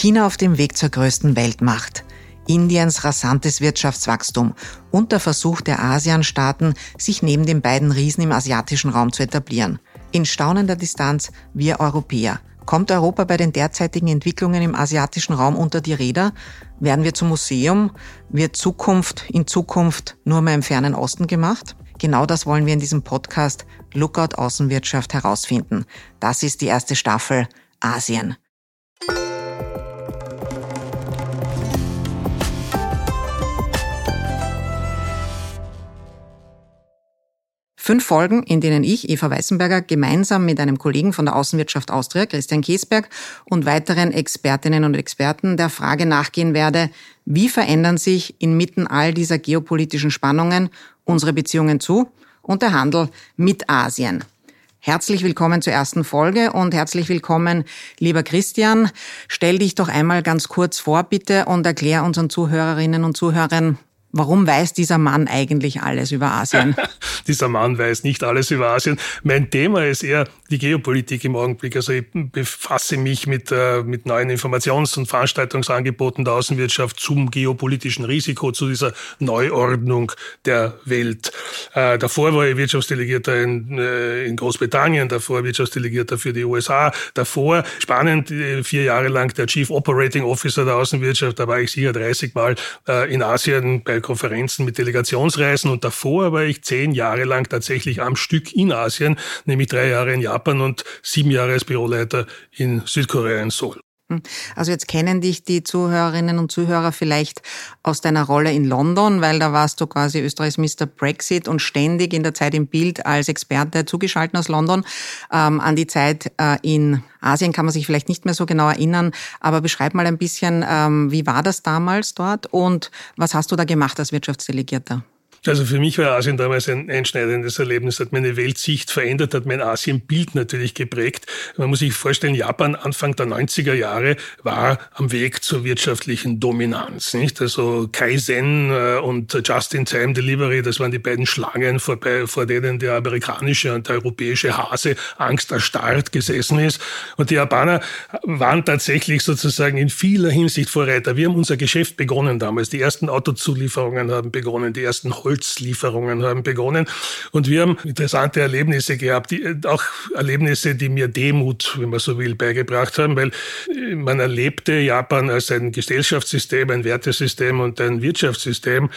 China auf dem Weg zur größten Weltmacht. Indiens rasantes Wirtschaftswachstum und der Versuch der ASEAN-Staaten, sich neben den beiden Riesen im asiatischen Raum zu etablieren. In staunender Distanz wir Europäer. Kommt Europa bei den derzeitigen Entwicklungen im asiatischen Raum unter die Räder? Werden wir zum Museum? Wird Zukunft in Zukunft nur mehr im fernen Osten gemacht? Genau das wollen wir in diesem Podcast Lookout Außenwirtschaft herausfinden. Das ist die erste Staffel Asien. Fünf Folgen, in denen ich, Eva Weißenberger, gemeinsam mit einem Kollegen von der Außenwirtschaft Austria, Christian Kiesberg, und weiteren Expertinnen und Experten der Frage nachgehen werde, wie verändern sich inmitten all dieser geopolitischen Spannungen unsere Beziehungen zu und der Handel mit Asien. Herzlich willkommen zur ersten Folge und herzlich willkommen, lieber Christian. Stell dich doch einmal ganz kurz vor, bitte, und erklär unseren Zuhörerinnen und Zuhörern, Warum weiß dieser Mann eigentlich alles über Asien? dieser Mann weiß nicht alles über Asien. Mein Thema ist eher die Geopolitik im Augenblick. Also ich befasse mich mit, äh, mit neuen Informations- und Veranstaltungsangeboten der Außenwirtschaft zum geopolitischen Risiko, zu dieser Neuordnung der Welt. Äh, davor war ich Wirtschaftsdelegierter in, äh, in Großbritannien, davor Wirtschaftsdelegierter für die USA, davor spannend äh, vier Jahre lang der Chief Operating Officer der Außenwirtschaft. Da war ich sicher 30 Mal äh, in Asien bei Konferenzen mit Delegationsreisen und davor war ich zehn Jahre lang tatsächlich am Stück in Asien, nämlich drei Jahre in Japan und sieben Jahre als Büroleiter in Südkorea in Seoul. Also jetzt kennen dich die Zuhörerinnen und Zuhörer vielleicht aus deiner Rolle in London, weil da warst du quasi Österreichs Mr. Brexit und ständig in der Zeit im Bild als Experte zugeschaltet aus London. Ähm, an die Zeit äh, in Asien kann man sich vielleicht nicht mehr so genau erinnern, aber beschreib mal ein bisschen, ähm, wie war das damals dort und was hast du da gemacht als Wirtschaftsdelegierter? Also für mich war Asien damals ein einschneidendes Erlebnis, hat meine Weltsicht verändert, hat mein Asienbild natürlich geprägt. Man muss sich vorstellen, Japan Anfang der 90er Jahre war am Weg zur wirtschaftlichen Dominanz. Nicht? Also Kaizen äh, und Just-in-Time-Delivery, das waren die beiden Schlangen, vor, vor denen der amerikanische und der europäische Hase angsterstarrt gesessen ist. Und die Japaner waren tatsächlich sozusagen in vieler Hinsicht Vorreiter. Wir haben unser Geschäft begonnen damals. Die ersten Autozulieferungen haben begonnen, die ersten Holzlieferungen haben begonnen. Und wir haben interessante Erlebnisse gehabt, die, auch Erlebnisse, die mir Demut, wenn man so will, beigebracht haben, weil man erlebte Japan als ein Gesellschaftssystem, ein Wertesystem und ein Wirtschaftssystem,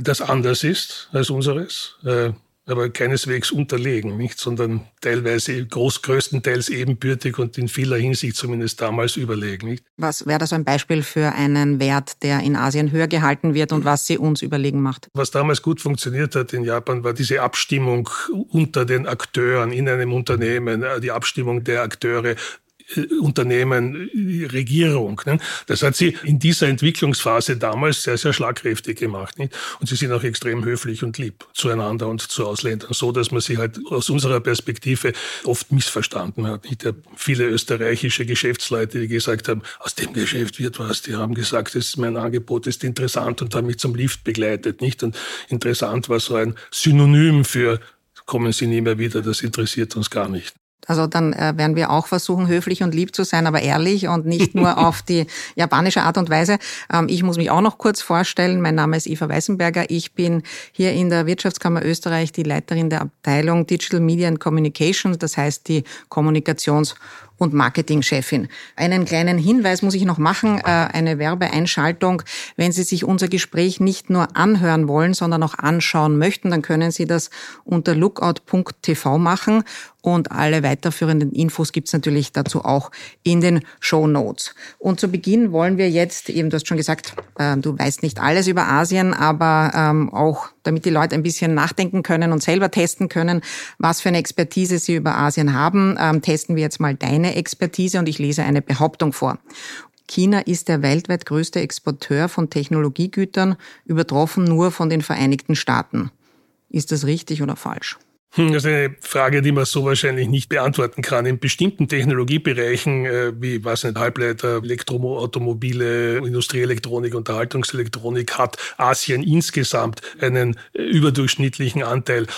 das anders ist als unseres. Aber keineswegs unterlegen, nicht, sondern teilweise groß, größtenteils ebenbürtig und in vieler Hinsicht zumindest damals überlegen. Nicht? Was wäre das ein Beispiel für einen Wert, der in Asien höher gehalten wird und was sie uns überlegen macht? Was damals gut funktioniert hat in Japan, war diese Abstimmung unter den Akteuren in einem Unternehmen, äh, die Abstimmung der Akteure Unternehmen, Regierung. Ne? Das hat sie in dieser Entwicklungsphase damals sehr, sehr schlagkräftig gemacht. Nicht? Und sie sind auch extrem höflich und lieb zueinander und zu Ausländern, so dass man sie halt aus unserer Perspektive oft missverstanden hat. Nicht? Viele österreichische Geschäftsleute, die gesagt haben, aus dem Geschäft wird was, die haben gesagt, das mein Angebot ist interessant und haben mich zum Lift begleitet. Nicht? Und interessant war so ein Synonym für kommen Sie nie mehr wieder, das interessiert uns gar nicht. Also dann äh, werden wir auch versuchen, höflich und lieb zu sein, aber ehrlich und nicht nur auf die japanische Art und Weise. Ähm, ich muss mich auch noch kurz vorstellen. Mein Name ist Eva Weißenberger. Ich bin hier in der Wirtschaftskammer Österreich die Leiterin der Abteilung Digital Media and Communications, das heißt die Kommunikations- und Marketingchefin. Einen kleinen Hinweis muss ich noch machen, äh, eine Werbeeinschaltung. Wenn Sie sich unser Gespräch nicht nur anhören wollen, sondern auch anschauen möchten, dann können Sie das unter lookout.tv machen und alle weiterführenden Infos gibt's natürlich dazu auch in den Show Notes. Und zu Beginn wollen wir jetzt, eben du hast schon gesagt, äh, du weißt nicht alles über Asien, aber ähm, auch damit die Leute ein bisschen nachdenken können und selber testen können, was für eine Expertise sie über Asien haben, ähm, testen wir jetzt mal deine Expertise und ich lese eine Behauptung vor. China ist der weltweit größte Exporteur von Technologiegütern, übertroffen nur von den Vereinigten Staaten. Ist das richtig oder falsch? Hm, das ist eine Frage, die man so wahrscheinlich nicht beantworten kann. In bestimmten Technologiebereichen, äh, wie was nicht, Halbleiter, Elektroautomobile, Industrieelektronik, Unterhaltungselektronik, hat Asien insgesamt einen äh, überdurchschnittlichen Anteil.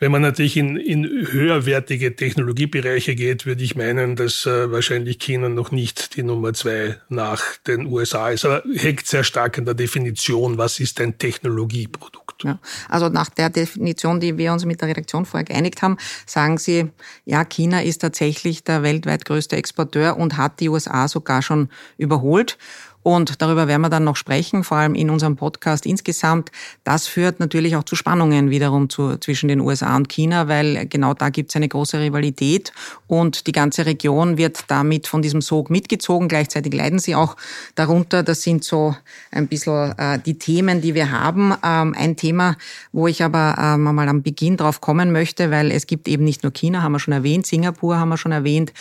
Wenn man natürlich in, in höherwertige Technologiebereiche geht, würde ich meinen, dass äh, wahrscheinlich China noch nicht die Nummer zwei nach den USA ist. Aber hängt sehr stark an der Definition, was ist ein Technologieprodukt. Ja, also nach der Definition, die wir uns mit der Redaktion vor vorher geeinigt haben, sagen Sie, ja, China ist tatsächlich der weltweit größte Exporteur und hat die USA sogar schon überholt. Und darüber werden wir dann noch sprechen, vor allem in unserem Podcast insgesamt. Das führt natürlich auch zu Spannungen wiederum zu, zwischen den USA und China, weil genau da gibt es eine große Rivalität und die ganze Region wird damit von diesem Sog mitgezogen. Gleichzeitig leiden sie auch darunter. Das sind so ein bisschen äh, die Themen, die wir haben. Ähm, ein Thema, wo ich aber ähm, mal am Beginn drauf kommen möchte, weil es gibt eben nicht nur China, haben wir schon erwähnt, Singapur haben wir schon erwähnt.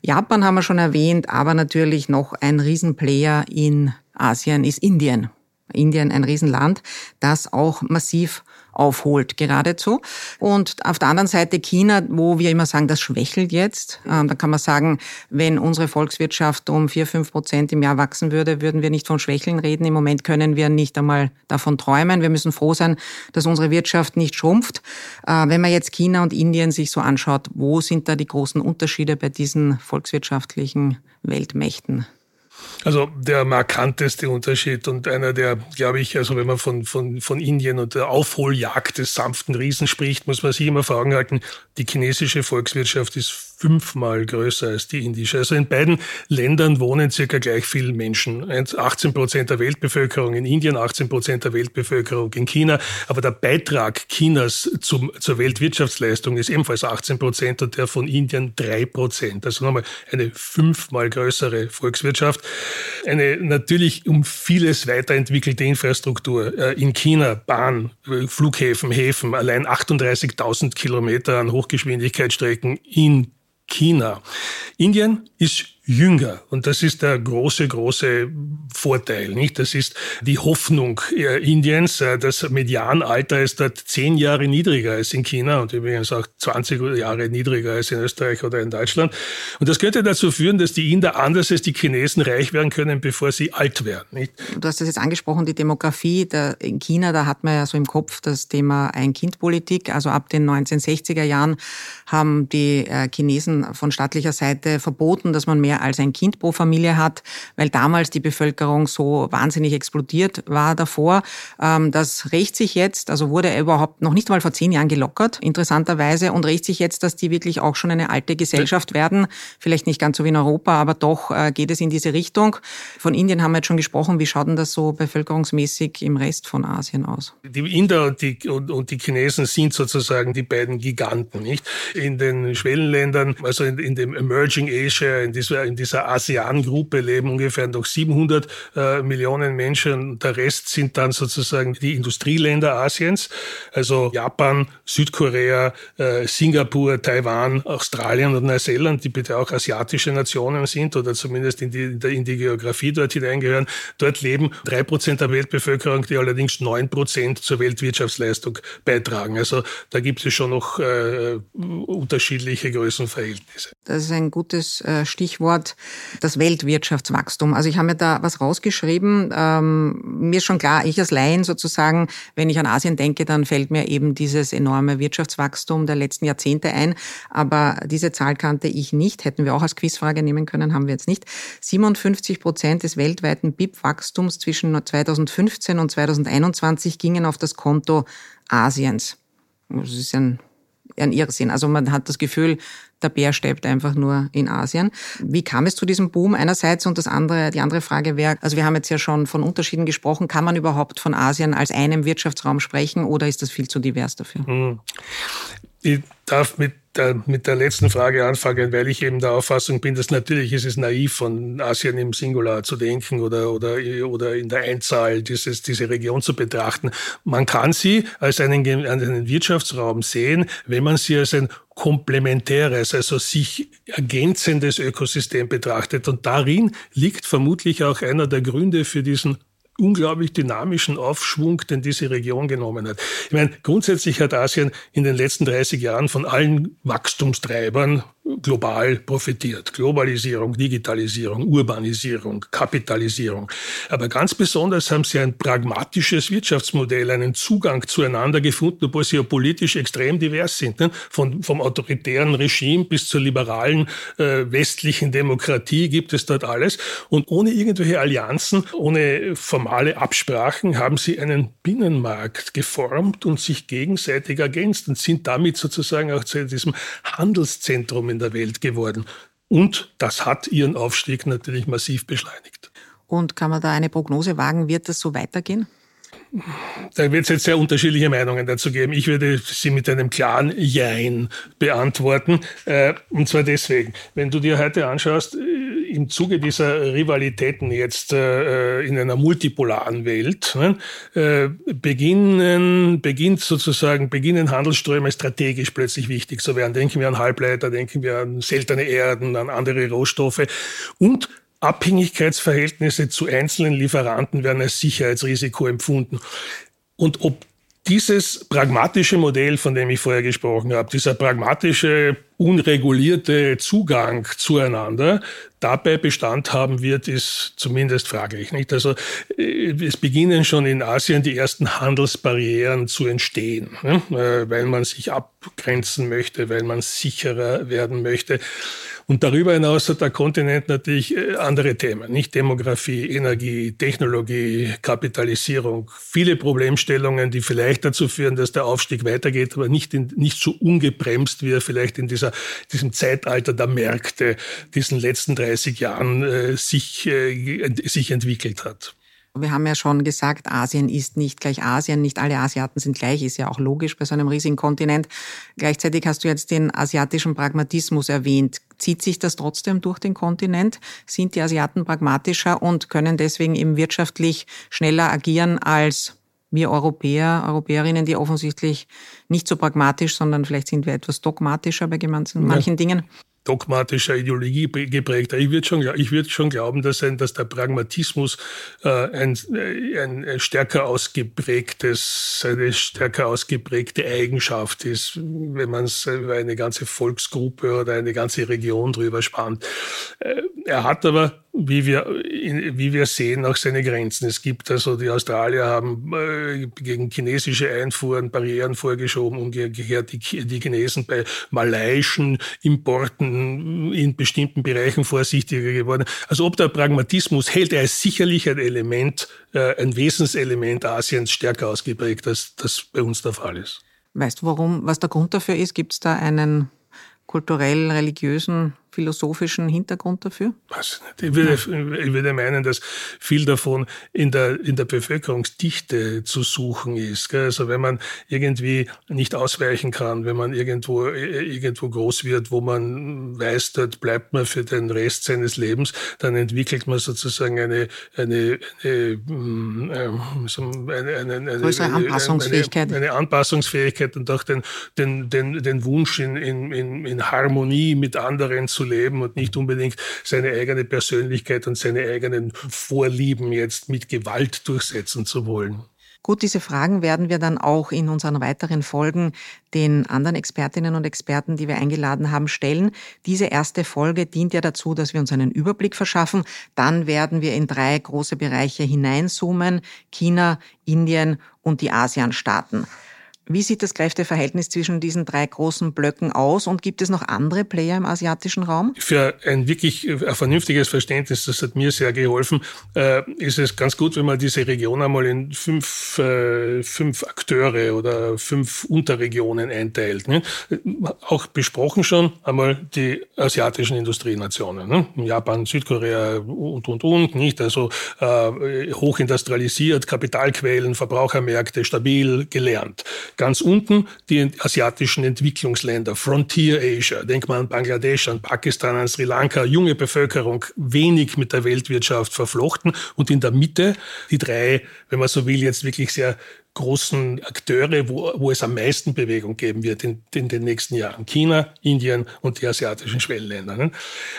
Japan haben wir schon erwähnt, aber natürlich noch ein Riesenplayer in Asien ist Indien. Indien ein Riesenland, das auch massiv aufholt geradezu. Und auf der anderen Seite China, wo wir immer sagen, das schwächelt jetzt. Ähm, da kann man sagen, wenn unsere Volkswirtschaft um vier, fünf Prozent im Jahr wachsen würde, würden wir nicht von Schwächeln reden. Im Moment können wir nicht einmal davon träumen. Wir müssen froh sein, dass unsere Wirtschaft nicht schrumpft. Äh, wenn man jetzt China und Indien sich so anschaut, wo sind da die großen Unterschiede bei diesen volkswirtschaftlichen Weltmächten? Also der markanteste Unterschied und einer der, glaube ich, also wenn man von, von, von Indien und der Aufholjagd des sanften Riesen spricht, muss man sich immer vor Augen halten, die chinesische Volkswirtschaft ist fünfmal größer als die indische. Also in beiden Ländern wohnen circa gleich viele Menschen. 18 Prozent der Weltbevölkerung in Indien, 18 Prozent der Weltbevölkerung in China. Aber der Beitrag Chinas zum, zur Weltwirtschaftsleistung ist ebenfalls 18 Prozent und der von Indien drei Prozent. Also nochmal eine fünfmal größere Volkswirtschaft. Eine natürlich um vieles weiterentwickelte Infrastruktur. Äh, in China Bahn, Flughäfen, Häfen, allein 38.000 Kilometer an Hochgeschwindigkeitsstrecken in China. Indien ist jünger. Und das ist der große, große Vorteil. Nicht? Das ist die Hoffnung Indiens. Äh, das Medianalter ist dort zehn Jahre niedriger als in China und übrigens auch 20 Jahre niedriger als in Österreich oder in Deutschland. Und das könnte dazu führen, dass die Inder anders als die Chinesen reich werden können, bevor sie alt werden. Nicht? Du hast das jetzt angesprochen, die Demografie. in China, da hat man ja so im Kopf das Thema Ein-Kind-Politik. Also ab den 1960er Jahren haben die äh, Chinesen von staatlicher Seite verboten, dass man mehr als ein Kind pro Familie hat, weil damals die Bevölkerung so wahnsinnig explodiert war davor. Ähm, das rächt sich jetzt, also wurde überhaupt noch nicht mal vor zehn Jahren gelockert, interessanterweise, und rächt sich jetzt, dass die wirklich auch schon eine alte Gesellschaft werden. Vielleicht nicht ganz so wie in Europa, aber doch äh, geht es in diese Richtung. Von Indien haben wir jetzt schon gesprochen. Wie schaut denn das so bevölkerungsmäßig im Rest von Asien aus? Die Inder und die, und, und die Chinesen sind sozusagen die beiden Giganten, nicht? In den Schwellenländern, also in, in dem Emerging Asia, in dieser in dieser ASEAN-Gruppe leben ungefähr noch 700 äh, Millionen Menschen. Der Rest sind dann sozusagen die Industrieländer Asiens, also Japan, Südkorea, äh, Singapur, Taiwan, Australien und Neuseeland, die bitte auch asiatische Nationen sind oder zumindest in die, in die Geografie dort hineingehören. Dort leben drei Prozent der Weltbevölkerung, die allerdings neun Prozent zur Weltwirtschaftsleistung beitragen. Also da gibt es schon noch äh, unterschiedliche Größenverhältnisse. Das ist ein gutes äh, Stichwort Stichwort das Weltwirtschaftswachstum. Also ich habe mir da was rausgeschrieben. Ähm, mir ist schon klar, ich als Laien sozusagen, wenn ich an Asien denke, dann fällt mir eben dieses enorme Wirtschaftswachstum der letzten Jahrzehnte ein. Aber diese Zahl kannte ich nicht. Hätten wir auch als Quizfrage nehmen können, haben wir jetzt nicht. 57 Prozent des weltweiten BIP-Wachstums zwischen 2015 und 2021 gingen auf das Konto Asiens. Das ist ein ein Irrsinn. Also man hat das Gefühl, der Bär steppt einfach nur in Asien. Wie kam es zu diesem Boom einerseits und das andere, die andere Frage wäre, also wir haben jetzt ja schon von Unterschieden gesprochen, kann man überhaupt von Asien als einem Wirtschaftsraum sprechen oder ist das viel zu divers dafür? Hm. Ich darf mit der, mit der letzten Frage anfangen, weil ich eben der Auffassung bin, dass natürlich ist es naiv, von Asien im Singular zu denken oder, oder, oder in der Einzahl dieses, diese Region zu betrachten. Man kann sie als einen, einen Wirtschaftsraum sehen, wenn man sie als ein komplementäres, also sich ergänzendes Ökosystem betrachtet. Und darin liegt vermutlich auch einer der Gründe für diesen unglaublich dynamischen Aufschwung, den diese Region genommen hat. Ich meine, grundsätzlich hat Asien in den letzten 30 Jahren von allen Wachstumstreibern global profitiert. Globalisierung, Digitalisierung, Urbanisierung, Kapitalisierung. Aber ganz besonders haben sie ein pragmatisches Wirtschaftsmodell, einen Zugang zueinander gefunden, obwohl sie ja politisch extrem divers sind. Ne? Von, vom autoritären Regime bis zur liberalen äh, westlichen Demokratie gibt es dort alles. Und ohne irgendwelche Allianzen, ohne formale Absprachen haben sie einen Binnenmarkt geformt und sich gegenseitig ergänzt und sind damit sozusagen auch zu diesem Handelszentrum in in der Welt geworden. Und das hat ihren Aufstieg natürlich massiv beschleunigt. Und kann man da eine Prognose wagen, wird das so weitergehen? Da wird es jetzt sehr unterschiedliche Meinungen dazu geben. Ich würde sie mit einem klaren Jein beantworten. Äh, und zwar deswegen, wenn du dir heute anschaust, äh, im Zuge dieser Rivalitäten jetzt äh, in einer multipolaren Welt ne, beginnen, beginnt sozusagen, beginnen Handelsströme strategisch plötzlich wichtig zu werden. Denken wir an Halbleiter, denken wir an seltene Erden, an andere Rohstoffe und Abhängigkeitsverhältnisse zu einzelnen Lieferanten werden als Sicherheitsrisiko empfunden. Und ob dieses pragmatische Modell, von dem ich vorher gesprochen habe, dieser pragmatische, unregulierte Zugang zueinander dabei Bestand haben wird, ist zumindest fraglich. Nicht? Also äh, es beginnen schon in Asien die ersten Handelsbarrieren zu entstehen, ne? Äh, weil man sich abgrenzen möchte, weil man sicherer werden möchte. Und darüber hinaus hat der Kontinent natürlich äh, andere Themen, nicht Demografie, Energie, Technologie, Kapitalisierung, viele Problemstellungen, die vielleicht dazu führen, dass der Aufstieg weitergeht, aber nicht, in, nicht so ungebremst, wie er vielleicht in dieser, diesem Zeitalter der Märkte, diesen letzten 30 Jahren äh, sich, äh, sich entwickelt hat. Wir haben ja schon gesagt, Asien ist nicht gleich Asien, nicht alle Asiaten sind gleich, ist ja auch logisch bei so einem riesigen Kontinent. Gleichzeitig hast du jetzt den asiatischen Pragmatismus erwähnt. Zieht sich das trotzdem durch den Kontinent? Sind die Asiaten pragmatischer und können deswegen eben wirtschaftlich schneller agieren als wir Europäer, Europäerinnen, die offensichtlich nicht so pragmatisch, sondern vielleicht sind wir etwas dogmatischer bei manchen, manchen Dingen? dogmatischer Ideologie geprägt. Ich würde schon, ich würde schon glauben, dass, ein, dass der Pragmatismus äh, ein, ein stärker ausgeprägtes, eine stärker ausgeprägte Eigenschaft ist, wenn man es über eine ganze Volksgruppe oder eine ganze Region drüber spannt. Äh, er hat aber wie wir, wie wir sehen, auch seine Grenzen. Es gibt also, die Australier haben äh, gegen chinesische Einfuhren Barrieren vorgeschoben, umgekehrt die, die Chinesen bei malaiischen Importen in bestimmten Bereichen vorsichtiger geworden. Also ob der Pragmatismus hält, er ist sicherlich ein Element, äh, ein Wesenselement Asiens stärker ausgeprägt, als das bei uns der Fall ist. Weißt du, warum, was der Grund dafür ist? Gibt es da einen kulturell, religiösen philosophischen Hintergrund dafür? Was? Ich würde, ich würde meinen, dass viel davon in der, in der Bevölkerungsdichte zu suchen ist. Also wenn man irgendwie nicht ausweichen kann, wenn man irgendwo, irgendwo groß wird, wo man weiß, dort bleibt man für den Rest seines Lebens, dann entwickelt man sozusagen eine, eine, eine, ähm, eine, eine, eine größere Anpassungsfähigkeit. Eine, eine, Anpassungsfähigkeit und auch den, den, den, den Wunsch in, in, in Harmonie mit anderen zu leben und nicht unbedingt seine eigene Persönlichkeit und seine eigenen Vorlieben jetzt mit Gewalt durchsetzen zu wollen. Gut, diese Fragen werden wir dann auch in unseren weiteren Folgen den anderen Expertinnen und Experten, die wir eingeladen haben, stellen. Diese erste Folge dient ja dazu, dass wir uns einen Überblick verschaffen. Dann werden wir in drei große Bereiche hineinzoomen. China, Indien und die ASEAN-Staaten. Wie sieht das Kräfteverhältnis zwischen diesen drei großen Blöcken aus und gibt es noch andere Player im asiatischen Raum? Für ein wirklich äh, vernünftiges Verständnis, das hat mir sehr geholfen, äh, ist es ganz gut, wenn man diese Region einmal in fünf, äh, fünf Akteure oder fünf Unterregionen einteilt. Auch besprochen schon einmal die asiatischen Industrienationen. Ne? Japan, Südkorea und, und, und, nicht? Also hochindustrialisiert, Kapitalquellen, Verbrauchermärkte, stabil, gelernt. Ganz unten die asiatischen Entwicklungsländer, Frontier Asia, denk mal an Bangladesch, an Pakistan, an Sri Lanka, junge Bevölkerung, wenig mit der Weltwirtschaft verflochten. Und in der Mitte die drei, wenn man so will, jetzt wirklich sehr großen Akteure, wo, wo es am meisten Bewegung geben wird in, in den nächsten Jahren. China, Indien und die asiatischen Schwellenländer. Ne?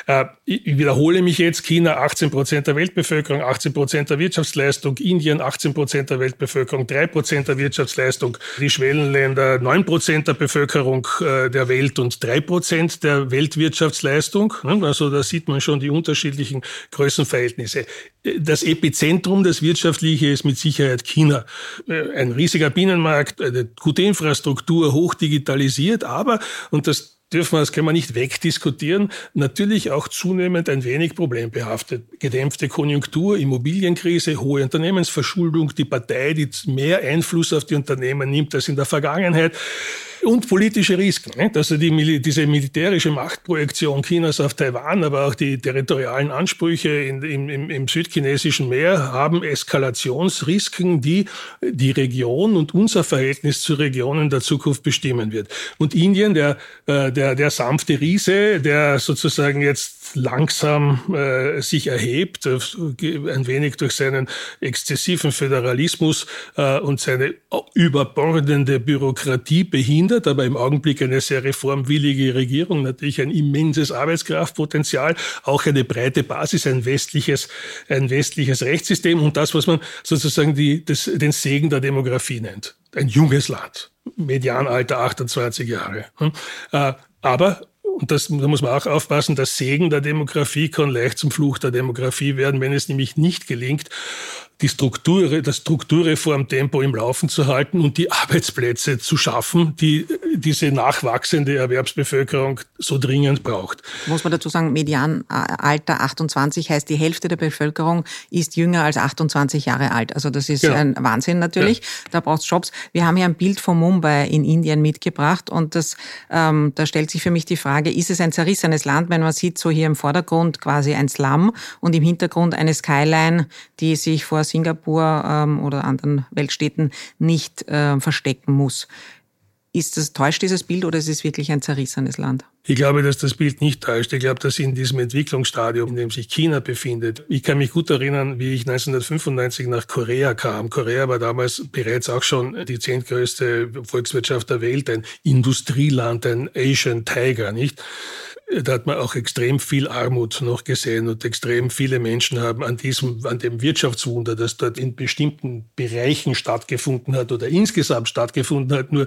Äh, ich wiederhole mich jetzt, China 18 Prozent der Weltbevölkerung, 18 Prozent der Wirtschaftsleistung, Indien 18 Prozent der Weltbevölkerung, 3 Prozent der Wirtschaftsleistung, die Schwellenländer 9 Prozent der Bevölkerung äh, der Welt und 3 Prozent der Weltwirtschaftsleistung. Ne? Also da sieht man schon die unterschiedlichen Größenverhältnisse. Das Epizentrum, das wirtschaftliche, ist mit Sicherheit China. Äh, ein riesiger Binnenmarkt, eine gute Infrastruktur, hoch digitalisiert, aber, und das dürfen wir, das können wir nicht wegdiskutieren, natürlich auch zunehmend ein wenig problembehaftet. Gedämpfte Konjunktur, Immobilienkrise, hohe Unternehmensverschuldung, die Partei, die mehr Einfluss auf die Unternehmen nimmt als in der Vergangenheit und politische Risiken. Nicht? Also die, diese militärische Machtprojektion Chinas auf Taiwan, aber auch die territorialen Ansprüche in, im, im, südchinesischen Meer haben Eskalationsrisiken, die die Region und unser Verhältnis zu Regionen der Zukunft bestimmen wird. Und Indien, der, äh, der, der sanfte Riese, der sozusagen jetzt langsam äh, sich erhebt, äh, ein wenig durch seinen exzessiven Föderalismus äh, und seine überbordende Bürokratie behindert, aber im Augenblick eine sehr reformwillige Regierung, natürlich ein immenses Arbeitskraftpotenzial, auch eine breite Basis, ein westliches, ein westliches Rechtssystem und das, was man sozusagen die, das, den Segen der Demografie nennt. Ein junges Land. Medianalter 28 Jahre. Hm? Äh, aber und das, da muss man auch aufpassen, das Segen der Demografie kann leicht zum Fluch der Demografie werden, wenn es nämlich nicht gelingt, die Struktur, das Strukturreformtempo im Laufen zu halten und die Arbeitsplätze zu schaffen, die diese nachwachsende Erwerbsbevölkerung so dringend braucht. Muss man dazu sagen, Medianalter 28 heißt, die Hälfte der Bevölkerung ist jünger als 28 Jahre alt. Also das ist genau. ein Wahnsinn natürlich. Ja. Da braucht es Jobs. Wir haben hier ein Bild von Mumbai in Indien mitgebracht und das, ähm, da stellt sich für mich die Frage, ist es ein zerrissenes Land, wenn man sieht, so hier im Vordergrund quasi ein Slum und im Hintergrund eine Skyline, die sich vor Singapur ähm, oder anderen Weltstädten nicht äh, verstecken muss. Ist das, täuscht dieses Bild oder ist es wirklich ein zerrissenes Land? Ich glaube, dass das Bild nicht täuscht. Ich glaube, dass in diesem Entwicklungsstadium, in dem sich China befindet, ich kann mich gut erinnern, wie ich 1995 nach Korea kam. Korea war damals bereits auch schon die zehntgrößte Volkswirtschaft der Welt, ein Industrieland, ein Asian Tiger, nicht? Da hat man auch extrem viel Armut noch gesehen und extrem viele Menschen haben an diesem, an dem Wirtschaftswunder, das dort in bestimmten Bereichen stattgefunden hat oder insgesamt stattgefunden hat, nur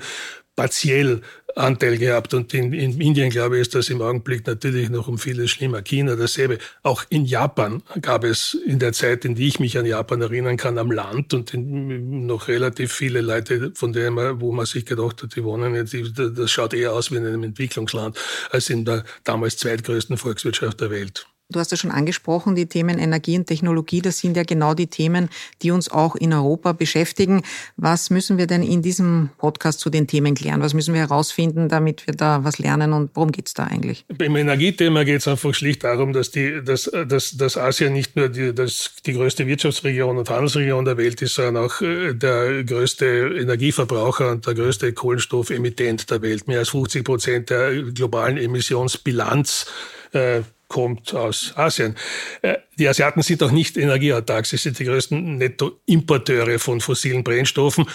partiell Anteil gehabt. Und in, in Indien, glaube ich, ist das im Augenblick natürlich noch um vieles schlimmer. China dasselbe. Auch in Japan gab es in der Zeit, in die ich mich an Japan erinnern kann, am Land und in, noch relativ viele Leute, von denen man, wo man sich gedacht hat, die wohnen jetzt, das schaut eher aus wie in einem Entwicklungsland als in der damals zweitgrößten Volkswirtschaft der Welt. Du hast ja schon angesprochen, die Themen Energie und Technologie, das sind ja genau die Themen, die uns auch in Europa beschäftigen. Was müssen wir denn in diesem Podcast zu den Themen klären? Was müssen wir herausfinden, damit wir da was lernen und worum geht es da eigentlich? Beim Energiethema geht es einfach schlicht darum, dass, die, dass, dass, dass Asien nicht nur die, dass die größte Wirtschaftsregion und Handelsregion der Welt ist, sondern auch äh, der größte Energieverbraucher und der größte Kohlenstoffemittent der Welt. Mehr als 50 Prozent der globalen Emissionsbilanz äh, kommt aus Asien. Äh, die Asiaten sind auch nicht energieautark. Sie sind die größten Nettoimporteure von fossilen Brennstoffen.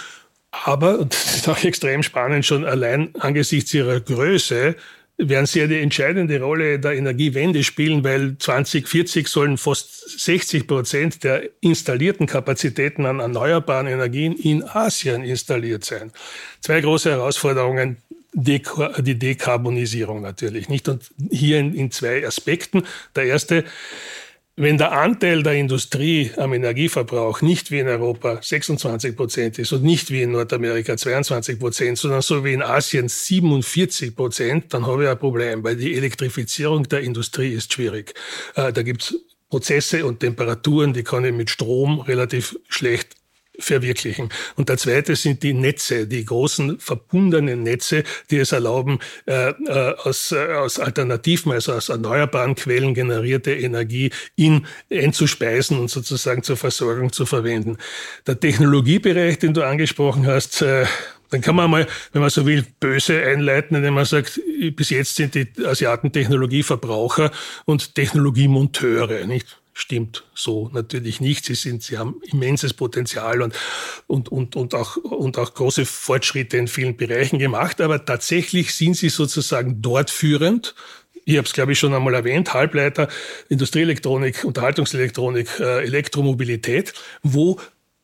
Aber, und das ist auch extrem spannend, schon allein angesichts ihrer Größe, werden sie eine entscheidende Rolle der Energiewende spielen, weil 2040 sollen fast 60 Prozent der installierten Kapazitäten an erneuerbaren Energien in Asien installiert sein. Zwei große Herausforderungen, die Dekarbonisierung natürlich, nicht? Und hier in, in zwei Aspekten. Der erste, wenn der Anteil der Industrie am Energieverbrauch nicht wie in Europa 26 Prozent ist und nicht wie in Nordamerika 22 Prozent, sondern so wie in Asien 47 Prozent, dann habe ich ein Problem, weil die Elektrifizierung der Industrie ist schwierig. Äh, da gibt es Prozesse und Temperaturen, die kann ich mit Strom relativ schlecht verwirklichen. Und der zweite sind die Netze, die großen verbundenen Netze, die es erlauben, äh, äh, aus, äh, aus Alternativen, also aus erneuerbaren Quellen generierte Energie in einzuspeisen und sozusagen zur Versorgung zu verwenden. Der Technologiebereich, den du angesprochen hast, äh, dann kann man mal, wenn man so will, böse einleiten, indem man sagt, bis jetzt sind die Asiaten Technologieverbraucher und Technologiemonteure, nicht? Stimmt so natürlich nicht. Sie sind, sie haben immenses Potenzial und, und, und, und auch, und auch große Fortschritte in vielen Bereichen gemacht. Aber tatsächlich sind sie sozusagen dort führend, ich habe es, glaube ich, schon einmal erwähnt, Halbleiter, Industrieelektronik, Unterhaltungselektronik, äh, Elektromobilität, wo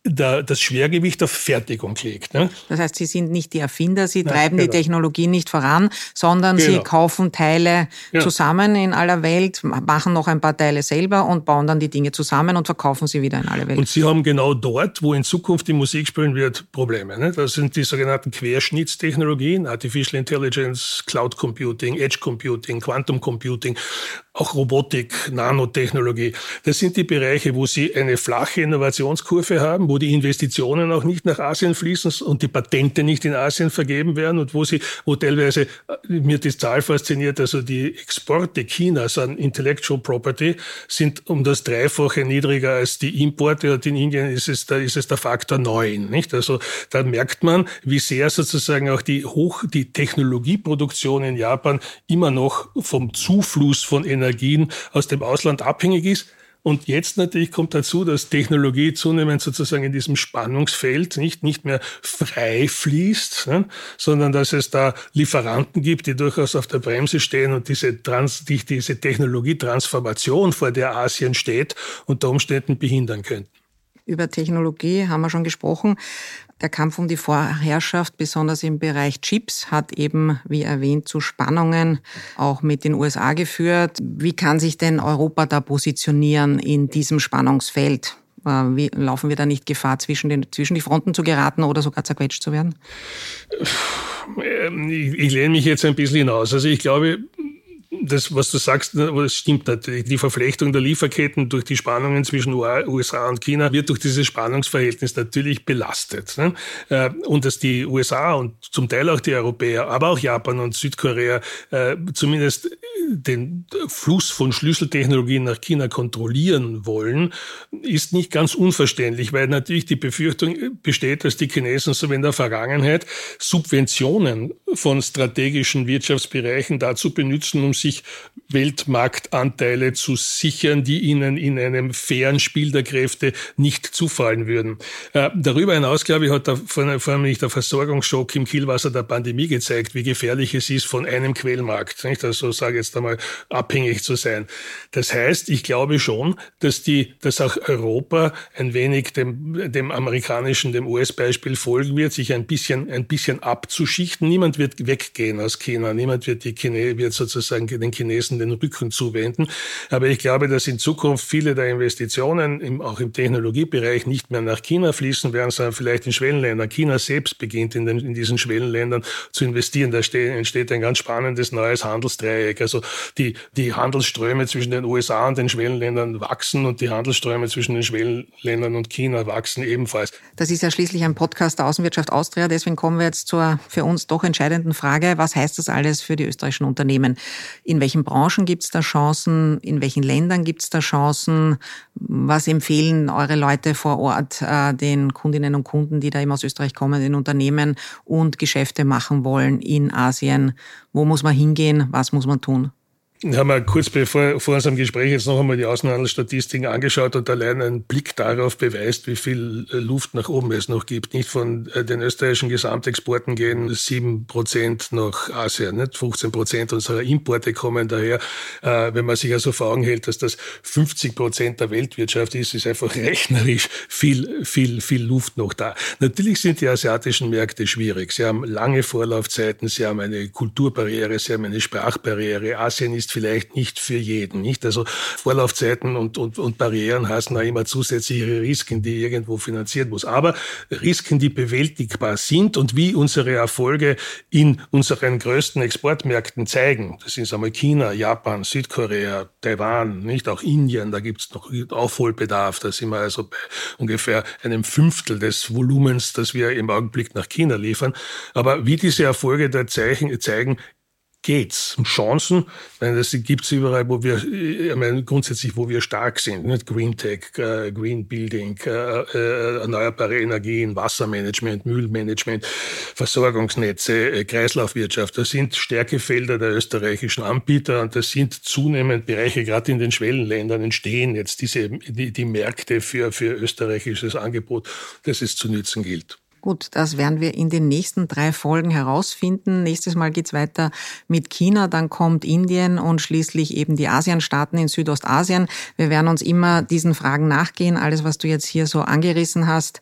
der, das Schwergewicht auf Fertigung liegt. Ne? Das heißt, Sie sind nicht die Erfinder, Sie Nein, treiben genau. die Technologie nicht voran, sondern genau. Sie kaufen Teile ja. zusammen in aller Welt, machen noch ein paar Teile selber und bauen dann die Dinge zusammen und verkaufen sie wieder in alle Welt. Und Sie haben genau dort, wo in Zukunft die Musik spielen wird, Probleme. Ne? Das sind die sogenannten Querschnittstechnologien, Artificial Intelligence, Cloud Computing, Edge Computing, Quantum Computing auch Robotik, Nanotechnologie. Das sind die Bereiche, wo Sie eine flache Innovationskurve haben, wo die Investitionen auch nicht nach Asien fließen und die Patente nicht in Asien vergeben werden und wo Sie, wo teilweise, äh, mir die Zahl fasziniert, also die Exporte Chinas an Intellectual Property sind um das Dreifache niedriger als die Importe und in Indien ist es, da ist es der Faktor neun, nicht? Also da merkt man, wie sehr sozusagen auch die hoch, die Technologieproduktion in Japan immer noch vom Zufluss von Energie Energien aus dem Ausland abhängig ist. Und jetzt natürlich kommt dazu, dass Technologie zunehmend sozusagen in diesem Spannungsfeld nicht, nicht mehr frei fließt, ne, sondern dass es da Lieferanten gibt, die durchaus auf der Bremse stehen und diese, Trans, die, diese Technologietransformation, vor der Asien steht, unter Umständen behindern könnten. Über Technologie haben wir schon gesprochen. Der Kampf um die Vorherrschaft, besonders im Bereich Chips, hat eben, wie erwähnt, zu Spannungen auch mit den USA geführt. Wie kann sich denn Europa da positionieren in diesem Spannungsfeld? Äh, wie laufen wir da nicht Gefahr, zwischen, den, zwischen die Fronten zu geraten oder sogar zerquetscht zu werden? Ich, ich lehne mich jetzt ein bisschen hinaus. Also ich glaube, das, was du sagst, das stimmt natürlich. Die Verflechtung der Lieferketten durch die Spannungen zwischen USA und China wird durch dieses Spannungsverhältnis natürlich belastet. Ne? Äh, und dass die USA und zum Teil auch die Europäer, aber auch Japan und Südkorea äh, zumindest den Fluss von Schlüsseltechnologien nach China kontrollieren wollen, ist nicht ganz unverständlich, weil natürlich die Befürchtung besteht, dass die Chinesen so wie in der Vergangenheit Subventionen von strategischen Wirtschaftsbereichen dazu benutzen, um sich Weltmarktanteile zu sichern, die ihnen in einem fairen Spiel der Kräfte nicht zufallen würden. Äh, darüber hinaus, glaube ich, hat der, vor, vor allem der Versorgungsschock im Kielwasser der Pandemie gezeigt, wie gefährlich es ist, von einem Quellmarkt, nicht? also sage jetzt einmal, abhängig zu sein. Das heißt, ich glaube schon, dass die, dass auch Europa ein wenig dem, dem amerikanischen, dem US-Beispiel folgen wird, sich ein bisschen, ein bisschen abzuschichten. Niemand wird weggehen aus China. Niemand wird die Chine, wird sozusagen den Chinesen den Rücken zuwenden. Aber ich glaube, dass in Zukunft viele der Investitionen im, auch im Technologiebereich nicht mehr nach China fließen werden, sondern vielleicht in Schwellenländern. China selbst beginnt in, den, in diesen Schwellenländern zu investieren. Da entsteht ein ganz spannendes neues Handelsdreieck. Also die, die Handelsströme zwischen den USA und den Schwellenländern wachsen und die Handelsströme zwischen den Schwellenländern und China wachsen ebenfalls. Das ist ja schließlich ein Podcast der Außenwirtschaft Austria. Deswegen kommen wir jetzt zur für uns doch entscheidenden Frage. Was heißt das alles für die österreichischen Unternehmen? In welchen Branchen gibt es da Chancen? In welchen Ländern gibt es da Chancen? Was empfehlen eure Leute vor Ort äh, den Kundinnen und Kunden, die da eben aus Österreich kommen, den Unternehmen und Geschäfte machen wollen in Asien? Wo muss man hingehen? Was muss man tun? Ich habe mir kurz bevor vor unserem Gespräch jetzt noch einmal die Außenhandelsstatistiken angeschaut und allein ein Blick darauf beweist, wie viel äh, Luft nach oben es noch gibt. Nicht von äh, den österreichischen Gesamtexporten gehen sieben Prozent nach Asien, nicht 15 Prozent unserer Importe kommen daher. Äh, wenn man sich also vor Augen hält, dass das 50 Prozent der Weltwirtschaft ist, ist einfach rechnerisch viel, viel, viel Luft noch da. Natürlich sind die asiatischen Märkte schwierig. Sie haben lange Vorlaufzeiten, sie haben eine Kulturbarriere, sie haben eine Sprachbarriere. Asien ist vielleicht nicht für jeden, nicht? Also Vorlaufzeiten und, und, und Barrieren heißen auch immer zusätzliche Risiken, die irgendwo finanziert muss. Aber Risiken, die bewältigbar sind und wie unsere Erfolge in unseren größten Exportmärkten zeigen. Das sind einmal China, Japan, Südkorea, Taiwan, nicht? Auch Indien, da gibt es noch Aufholbedarf. Da sind wir also bei ungefähr einem Fünftel des Volumens, das wir im Augenblick nach China liefern. Aber wie diese Erfolge da zeigen, zeigen geht's. Chancen, weil das gibt es überall, wo wir, ich meine, grundsätzlich, wo wir stark sind. Nicht? Green Tech, äh, Green Building, äh, äh, erneuerbare Energien, Wassermanagement, Müllmanagement, Versorgungsnetze, Kreislaufwirtschaft. Das sind Stärkefelder der österreichischen Anbieter und das sind zunehmend Bereiche, gerade in den Schwellenländern entstehen jetzt diese, die, die Märkte für, für österreichisches Angebot, das es zu nützen gilt. Gut, das werden wir in den nächsten drei Folgen herausfinden. Nächstes Mal geht's weiter mit China, dann kommt Indien und schließlich eben die ASEAN-Staaten in Südostasien. Wir werden uns immer diesen Fragen nachgehen. Alles, was du jetzt hier so angerissen hast,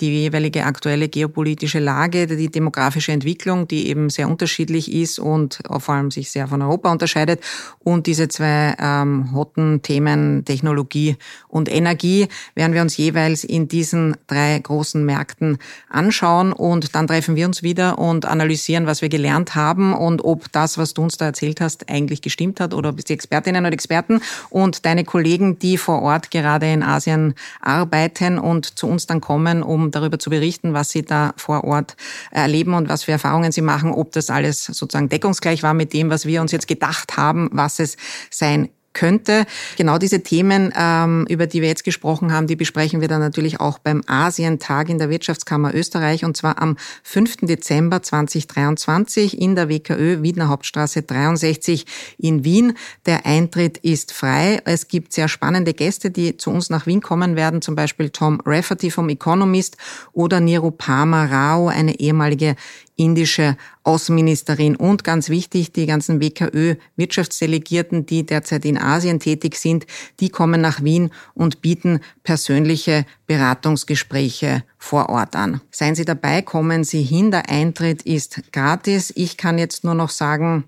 die jeweilige aktuelle geopolitische Lage, die demografische Entwicklung, die eben sehr unterschiedlich ist und vor allem sich sehr von Europa unterscheidet und diese zwei ähm, hotten Themen Technologie und Energie werden wir uns jeweils in diesen drei großen Märkten anschauen und dann treffen wir uns wieder und analysieren, was wir gelernt haben und ob das, was du uns da erzählt hast, eigentlich gestimmt hat oder bist die Expertinnen und Experten und deine Kollegen, die vor Ort gerade in Asien arbeiten und zu uns dann kommen, um darüber zu berichten, was Sie da vor Ort erleben und was für Erfahrungen Sie machen, ob das alles sozusagen deckungsgleich war mit dem, was wir uns jetzt gedacht haben, was es sein könnte. Genau diese Themen, ähm, über die wir jetzt gesprochen haben, die besprechen wir dann natürlich auch beim Asientag in der Wirtschaftskammer Österreich und zwar am 5. Dezember 2023 in der WKÖ Wiener Hauptstraße 63 in Wien. Der Eintritt ist frei. Es gibt sehr spannende Gäste, die zu uns nach Wien kommen werden, zum Beispiel Tom Rafferty vom Economist oder Nirupama Rao, eine ehemalige indische Außenministerin und ganz wichtig, die ganzen WKÖ-Wirtschaftsdelegierten, die derzeit in Asien tätig sind, die kommen nach Wien und bieten persönliche Beratungsgespräche vor Ort an. Seien Sie dabei, kommen Sie hin, der Eintritt ist gratis. Ich kann jetzt nur noch sagen,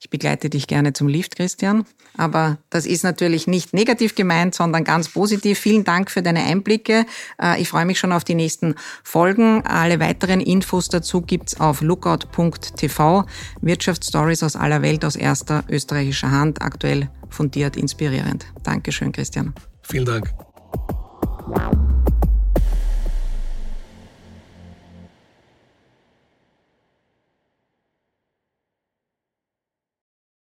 ich begleite dich gerne zum Lift, Christian. Aber das ist natürlich nicht negativ gemeint, sondern ganz positiv. Vielen Dank für deine Einblicke. Äh, ich freue mich schon auf die nächsten Folgen. Alle weiteren Infos dazu gibt's auf lookout.tv. Wirtschaftsstories aus aller Welt aus erster österreichischer Hand. Aktuell fundiert, inspirierend. Dankeschön, Christian. Vielen Dank.